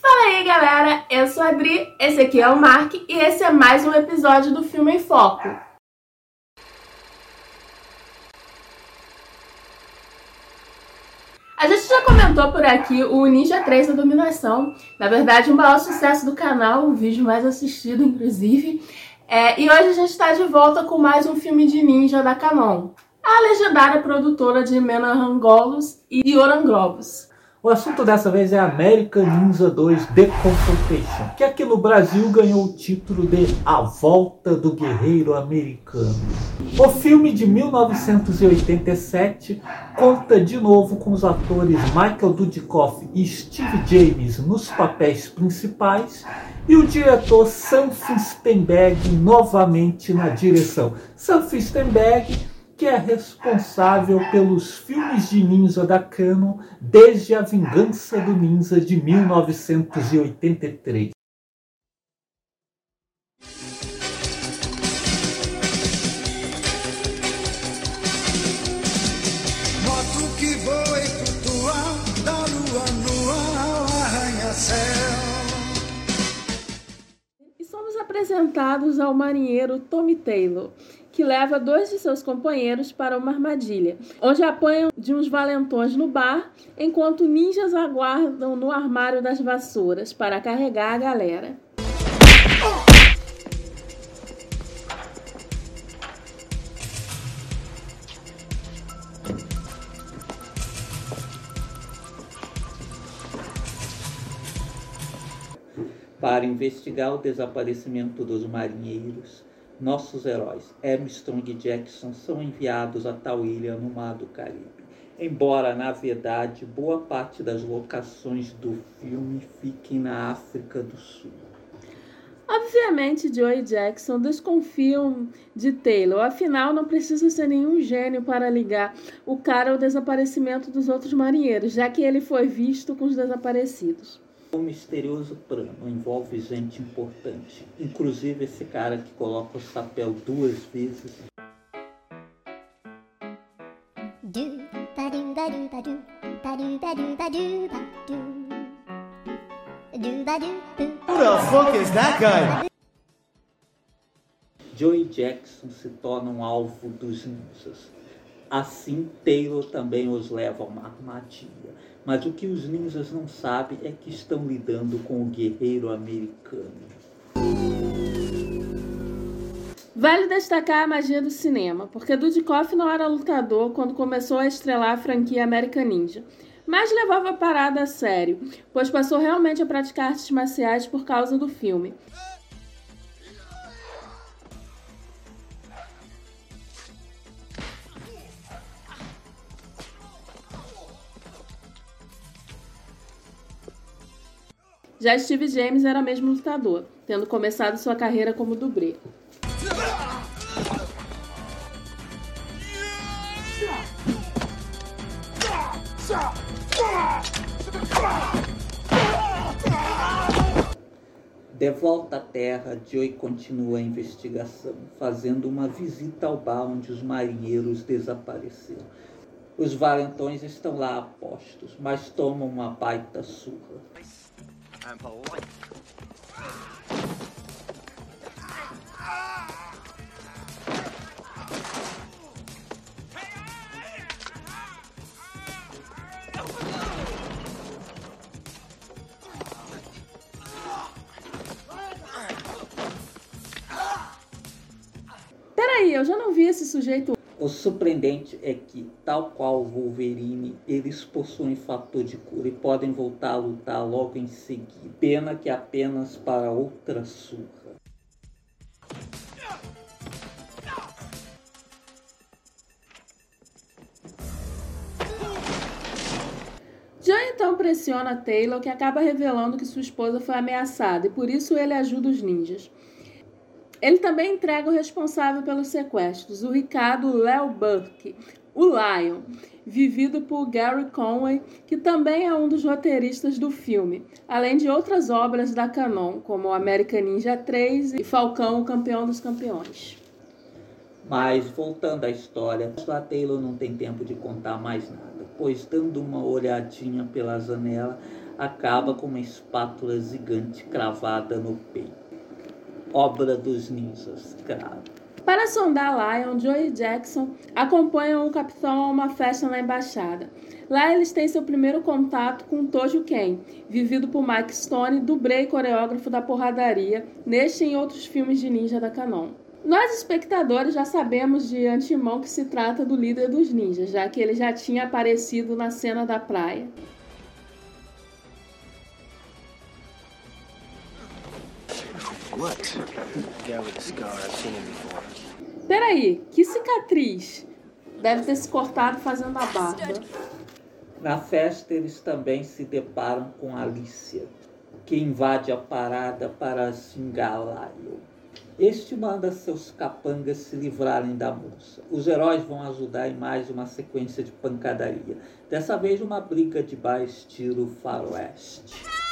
Fala aí galera, eu sou a Adri, esse aqui é o Mark e esse é mais um episódio do Filme em Foco. A gente já comentou por aqui o Ninja 3 da Dominação, na verdade o maior sucesso do canal, o vídeo mais assistido inclusive. É, e hoje a gente está de volta com mais um filme de ninja da Canon. A legendária produtora de Menahangolos e Orangrovos. O assunto dessa vez é American Ninja 2 The Confrontation, que aqui no Brasil ganhou o título de A Volta do Guerreiro Americano. O filme de 1987 conta de novo com os atores Michael Dudikoff e Steve James nos papéis principais e o diretor Sam Fistenberg novamente na direção. Sam Fistenberg que é responsável pelos filmes de ninja da Canon desde A Vingança do Ninja de 1983. Moto que voa e flutua da lua no arranha-céu. E somos apresentados ao marinheiro Tommy Taylor, que leva dois de seus companheiros para uma armadilha, onde apanham de uns valentões no bar, enquanto ninjas aguardam no armário das vassouras para carregar a galera. Para investigar o desaparecimento dos marinheiros, nossos heróis, Armstrong e Jackson, são enviados a tal ilha no Mar do Caribe. Embora, na verdade, boa parte das locações do filme fiquem na África do Sul. Obviamente, Joe e Jackson desconfiam de Taylor, afinal, não precisa ser nenhum gênio para ligar o cara ao desaparecimento dos outros marinheiros, já que ele foi visto com os desaparecidos. O misterioso plano envolve gente importante, inclusive esse cara que coloca o chapéu duas vezes. Who the fuck is that guy? Joe e Jackson se tornam alvo dos ninjas. Assim, Taylor também os leva a uma armadilha. Mas o que os ninjas não sabem é que estão lidando com o guerreiro americano. Vale destacar a magia do cinema, porque Dudikoff não era lutador quando começou a estrelar a franquia American Ninja, mas levava a parada a sério, pois passou realmente a praticar artes marciais por causa do filme. Já Steve James era mesmo lutador, tendo começado sua carreira como dublê. De volta à Terra, Joey continua a investigação, fazendo uma visita ao bar onde os marinheiros desapareceram. Os valentões estão lá a postos, mas tomam uma baita surra. And polite. Peraí, eu já não vi esse sujeito. O surpreendente é que, tal qual Wolverine, eles possuem fator de cura e podem voltar a lutar logo em seguida. Pena que apenas para outra surra. Joe então pressiona Taylor, que acaba revelando que sua esposa foi ameaçada e por isso ele ajuda os ninjas. Ele também entrega o responsável pelos sequestros, o Ricardo Léo Burke, o Lion, vivido por Gary Conway, que também é um dos roteiristas do filme, além de outras obras da Canon, como American Ninja 3 e Falcão, o Campeão dos Campeões. Mas, voltando à história, a Taylor não tem tempo de contar mais nada, pois, dando uma olhadinha pela janela, acaba com uma espátula gigante cravada no peito. Obra dos ninjas, claro. Para sondar Lion, Joe e Jackson acompanham o capitão a uma festa na embaixada. Lá eles têm seu primeiro contato com Tojo Ken, vivido por Mike Stone, dublê e coreógrafo da porradaria, neste e em outros filmes de ninja da Canon. Nós, espectadores, já sabemos de antemão que se trata do líder dos ninjas, já que ele já tinha aparecido na cena da praia. Peraí, que cicatriz? Deve ter se cortado fazendo a barba. Na festa, eles também se deparam com Alicia, que invade a parada para xingar Lyle. Este manda seus capangas se livrarem da moça. Os heróis vão ajudar em mais uma sequência de pancadaria. Dessa vez, uma briga de bar estilo faroeste.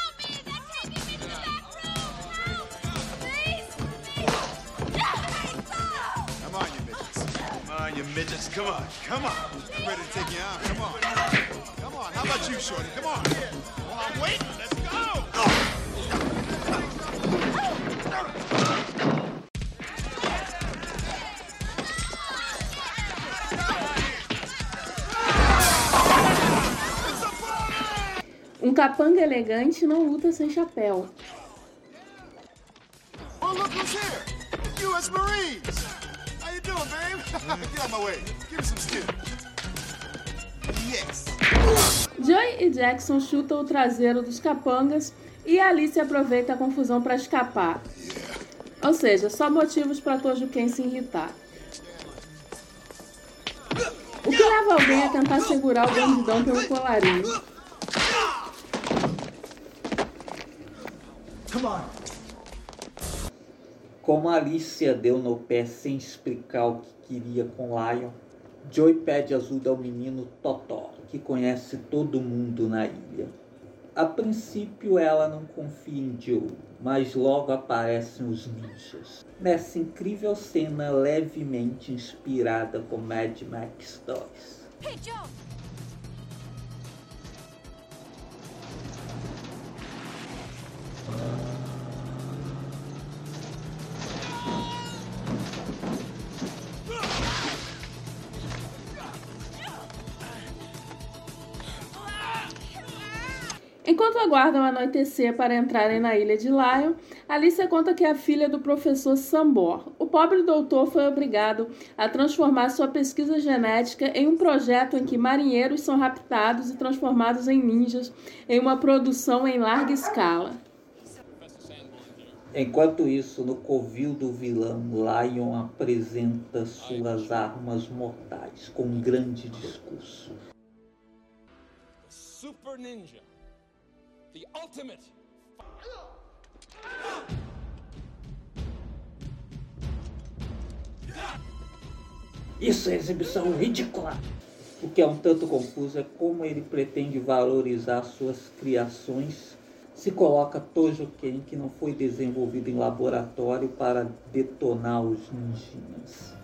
You midgets. Come on. Come on. I'm ready to take you out. Come on. Come on. How about you, Shorty? Come on. Come on, wait. Let's go. Um capanga elegante não luta sem chapéu. Oh, look who's here. U.S. Marines. Get out my way. Give me some skin. Yes. Joy e Jackson chutam o traseiro dos capangas e Alice aproveita a confusão para escapar. Ou seja, só motivos para Tojo Ken se irritar. O que leva alguém a tentar segurar o bandidão pelo colarinho? Come on. Como Alicia deu no pé sem explicar o que queria com Lion, Joey pede ajuda ao menino Totó, que conhece todo mundo na ilha. A princípio ela não confia em Joe, mas logo aparecem os ninjas. Nessa incrível cena levemente inspirada com Mad Max 2. Enquanto aguardam anoitecer para entrarem na ilha de Lion, Alicia conta que é a filha do professor Sambor. O pobre doutor foi obrigado a transformar sua pesquisa genética em um projeto em que marinheiros são raptados e transformados em ninjas em uma produção em larga escala. Enquanto isso, no covil do vilão, Lion apresenta suas armas mortais com um grande discurso. Super Ninja. The ultimate. Isso é exibição ridícula! O que é um tanto confuso é como ele pretende valorizar suas criações se coloca Tojo Ken, que não foi desenvolvido em laboratório para detonar os ninjinhas.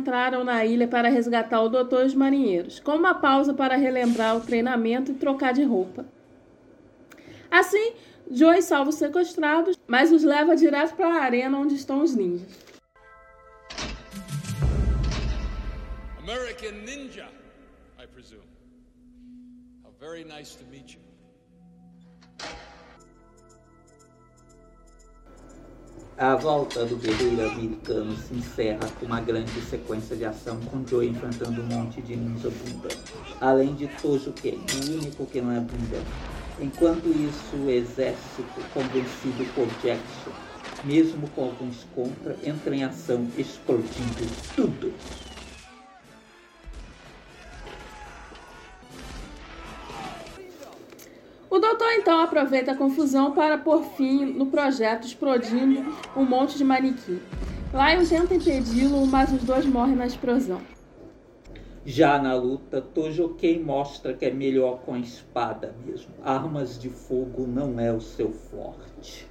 Entraram na ilha para resgatar o doutor e os marinheiros, com uma pausa para relembrar o treinamento e trocar de roupa. Assim, Joey salva os sequestrados, mas os leva direto para a arena onde estão os ninjas. American Ninja, I presume. How very nice to meet you. A volta do guerreiro americano se encerra com uma grande sequência de ação com Joe enfrentando um monte de ninja bunda, além de Tojo Ken, o único que não é bunda. Enquanto isso, o exército, convencido por Jackson, mesmo com alguns contra, entra em ação explodindo tudo. O doutor então aproveita a confusão para pôr fim no projeto, explodindo um monte de manequim. Lion tenta impedi-lo, mas os dois morrem na explosão. Já na luta, Tojoken mostra que é melhor com a espada mesmo. Armas de fogo não é o seu forte.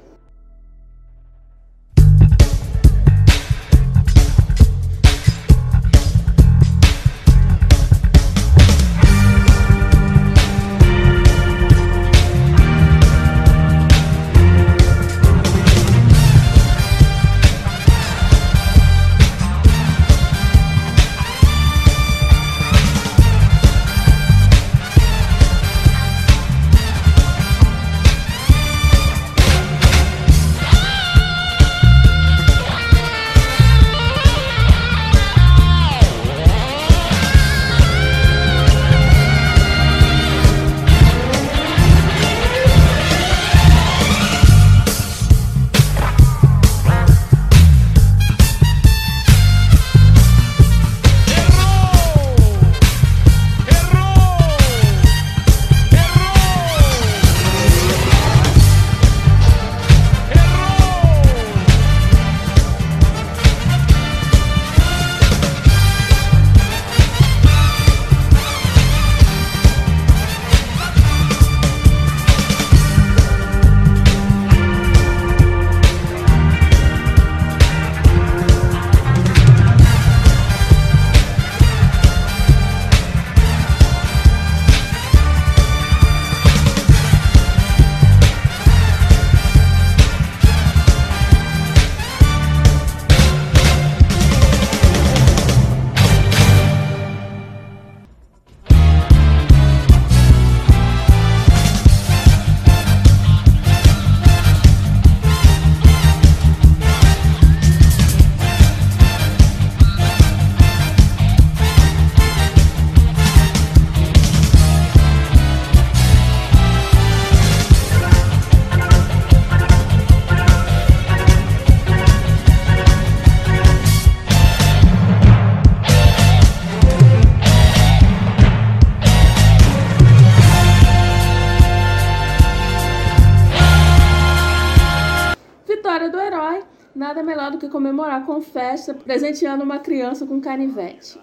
Do que comemorar com festa, presenteando uma criança com canivete.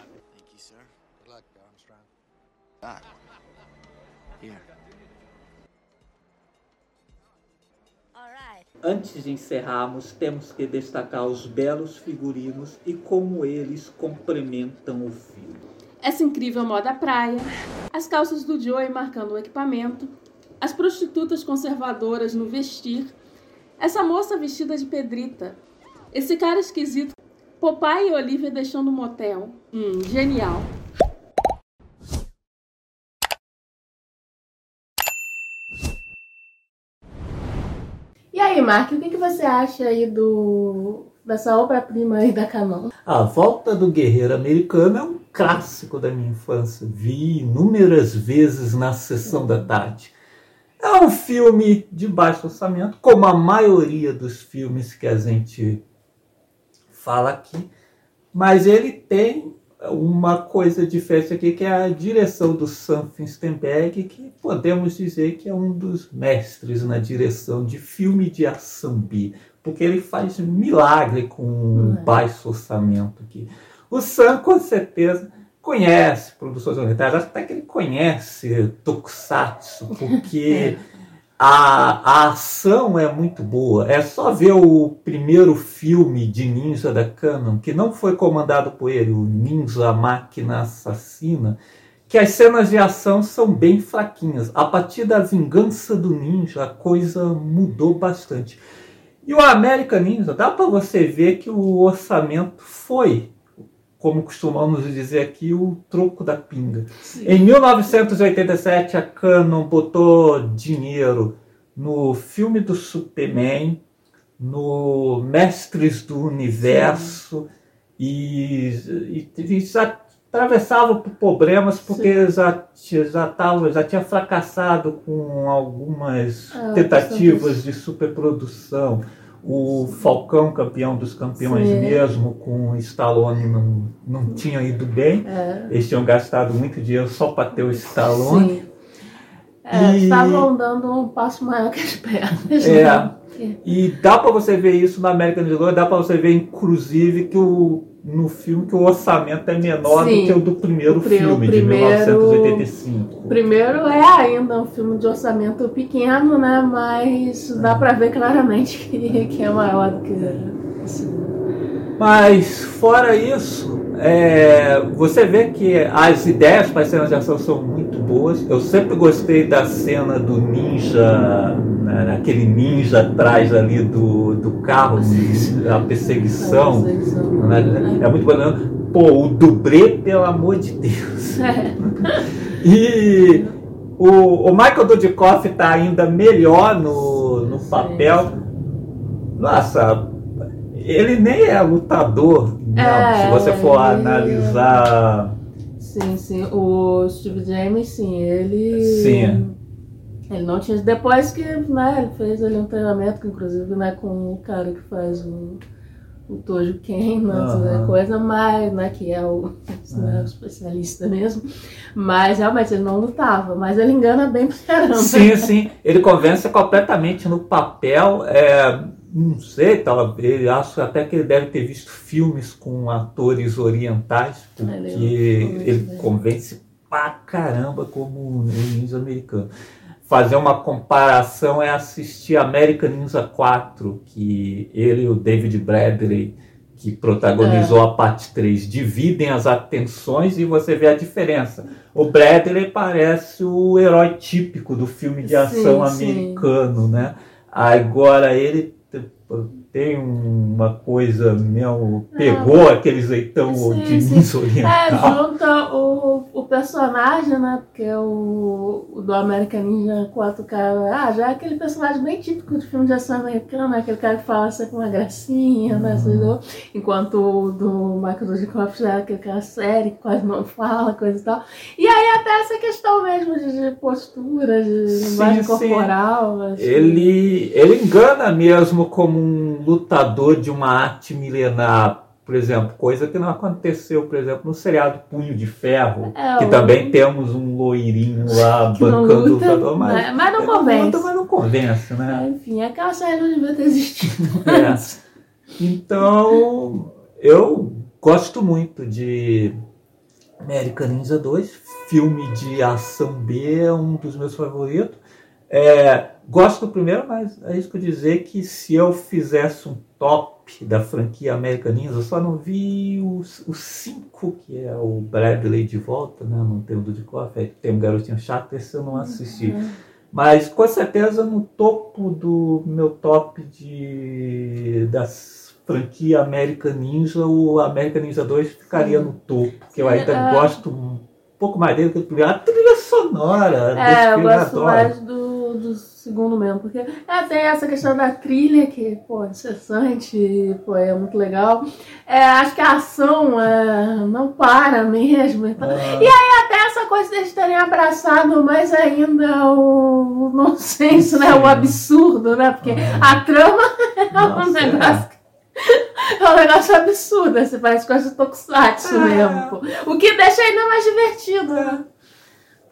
Ah. Antes de encerrarmos, temos que destacar os belos figurinos e como eles complementam o filme. Essa incrível moda praia, as calças do Joey marcando o equipamento, as prostitutas conservadoras no vestir, essa moça vestida de pedrita, esse cara esquisito, Popeye e Olivia deixando o motel. Hum, genial. E aí, Mark, o que, que você acha aí do dessa obra-prima aí da Canon? A Volta do Guerreiro Americano é um clássico da minha infância. Vi inúmeras vezes na sessão da tarde. É um filme de baixo orçamento, como a maioria dos filmes que a gente fala aqui, mas ele tem uma coisa diferente aqui, que é a direção do Sam Finstenberg, que podemos dizer que é um dos mestres na direção de filme de ação B, porque ele faz milagre com um baixo orçamento aqui. O Sam, com certeza, conhece produções orientais, até que ele conhece Tokusatsu, porque A, a ação é muito boa. É só ver o primeiro filme de ninja da Canon, que não foi comandado por ele, o Ninja Máquina Assassina, que as cenas de ação são bem fraquinhas. A partir da vingança do ninja, a coisa mudou bastante. E o American Ninja, dá para você ver que o orçamento foi, como costumamos dizer aqui, o troco da pinga. Em 1987, a Canon botou dinheiro no filme do Superman, no Mestres do Universo e, e, e já atravessava por problemas porque já, já, tava, já tinha fracassado com algumas Ah, tentativas de superprodução. O Falcão, campeão dos campeões Sim. mesmo, com o Stallone, não, não tinha ido bem. É. Eles tinham gastado muito dinheiro só para ter o Stallone. Sim. É, E- Estavam dando um passo maior que as pernas. É. né? E dá para você ver isso na American Ninja, dá para você ver inclusive que o no filme que o orçamento é menor Sim. do que o do primeiro O o filme primeiro- de 1985. O primeiro é ainda um filme de orçamento pequeno, né? Mas dá pra ver claramente que, que é maior do que esse. Mas fora isso, é, você vê que as ideias para as cenas de ação são muito boas. Eu sempre gostei da cena do ninja, né, aquele ninja atrás ali do, do carro, a perseguição. né, É muito bom. Pô, o dublê, pelo amor de Deus. E o, o Michael Dudikoff está ainda melhor no, no papel. Nossa, ele nem é lutador, não. É, se você for ele- analisar. Sim, sim. O Steve James, sim, ele. Sim. Ele não tinha. Depois que né, ele fez ali um treinamento, inclusive, né, com o cara que faz o, o Tojo Ken, né, coisa, mas, né, que é o, né, o especialista mesmo. Mas realmente ele não lutava, mas ele engana bem pra caramba. Sim, sim. Ele convence completamente no papel. É, não sei, talvez. Acho até que ele deve ter visto filmes com atores orientais, porque Ele- ele convence pra caramba como um ninja americano. Fazer uma comparação é assistir American Ninja 4, que ele e o David Bradley, que protagonizou a parte 3, dividem as atenções e você vê a diferença. O Bradley parece o herói típico do filme de ação Sim, sim. americano, né? Agora ele tem uma coisa mesmo, pegou aquele jeitão Sim, de sim. ninja É, oriental. junta personagem, né? Porque o, o do American Ninja 4 cara. Ah, já é aquele personagem bem típico de filme de ação americano, né? Aquele cara que fala sempre uma gracinha, né? lá. Enquanto o do Michael Dudikoff já é aquele cara sério, que quase não fala, coisa e tal. E aí até essa questão mesmo de, de postura, de linguagem Sim, sim. corporal. acho que- Ele, ele engana mesmo como um lutador de uma arte milenar, por exemplo, coisa que não aconteceu, por exemplo, no seriado Punho de Ferro, É, que o- também temos um loirinho lá bancando o luta, lutador, mas, né? Mas não convence. luta, mas não convence, né? Enfim, aquela série não devia ter existido. É. Então, eu gosto muito de American Ninja 2, filme de ação B, é um dos meus favoritos. É, gosto do primeiro, mas é isso que eu dizer que se eu fizesse um top da franquia American Ninja, eu só não vi os 5, que é o Bradley de volta, né? Não tem o Dudikoff, aí tem um garotinho chato, esse eu não assisti. Mas com certeza no topo do meu top de das franquia American Ninja, o American Ninja 2 ficaria no topo, porque eu ainda É. gosto um pouco mais dele que o primeiro. A trilha sonora É, eu gosto adoro. mais do, do segundo mesmo, porque é, tem essa questão da trilha que, pô, é incessante, pô, é muito legal. É, acho que a ação é, não para mesmo. Então. Ah. E aí até essa coisa deles terem abraçado mais ainda o, o nonsense, né? O absurdo, né? Porque a trama é um Nossa, negócio. que- É um negócio absurdo, assim, parece de tokusatsu É. mesmo. pô. O que deixa ainda mais divertido, né?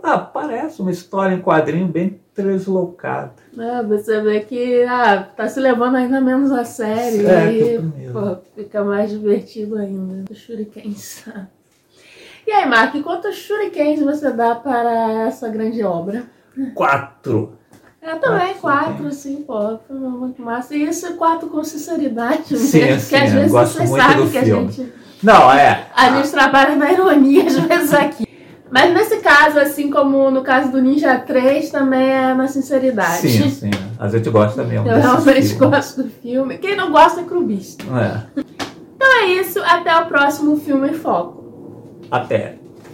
Ah, parece uma história em quadrinho bem translocada. É, você vê que ah, tá se levando ainda menos a sério. É, e o pô, fica mais divertido ainda. Shurikens. E aí, Mark, quantos shurikens você dá para essa grande obra? Quatro. É também Acho quatro, assim, pô, foi muito massa. E isso é quatro com sinceridade Sim, mesmo, sim, que às eu vezes vocês muito sabem do que filme. a gente, Não, é. a gente trabalha na ironia às vezes aqui. Mas nesse caso, assim como no caso do Ninja 3, também é na sinceridade. Sim, sim. A gente gosta mesmo. Eu desses realmente filmes. gosto do filme. Quem não gosta é clubista. É. Então é isso, até o próximo filme em Foco. Até.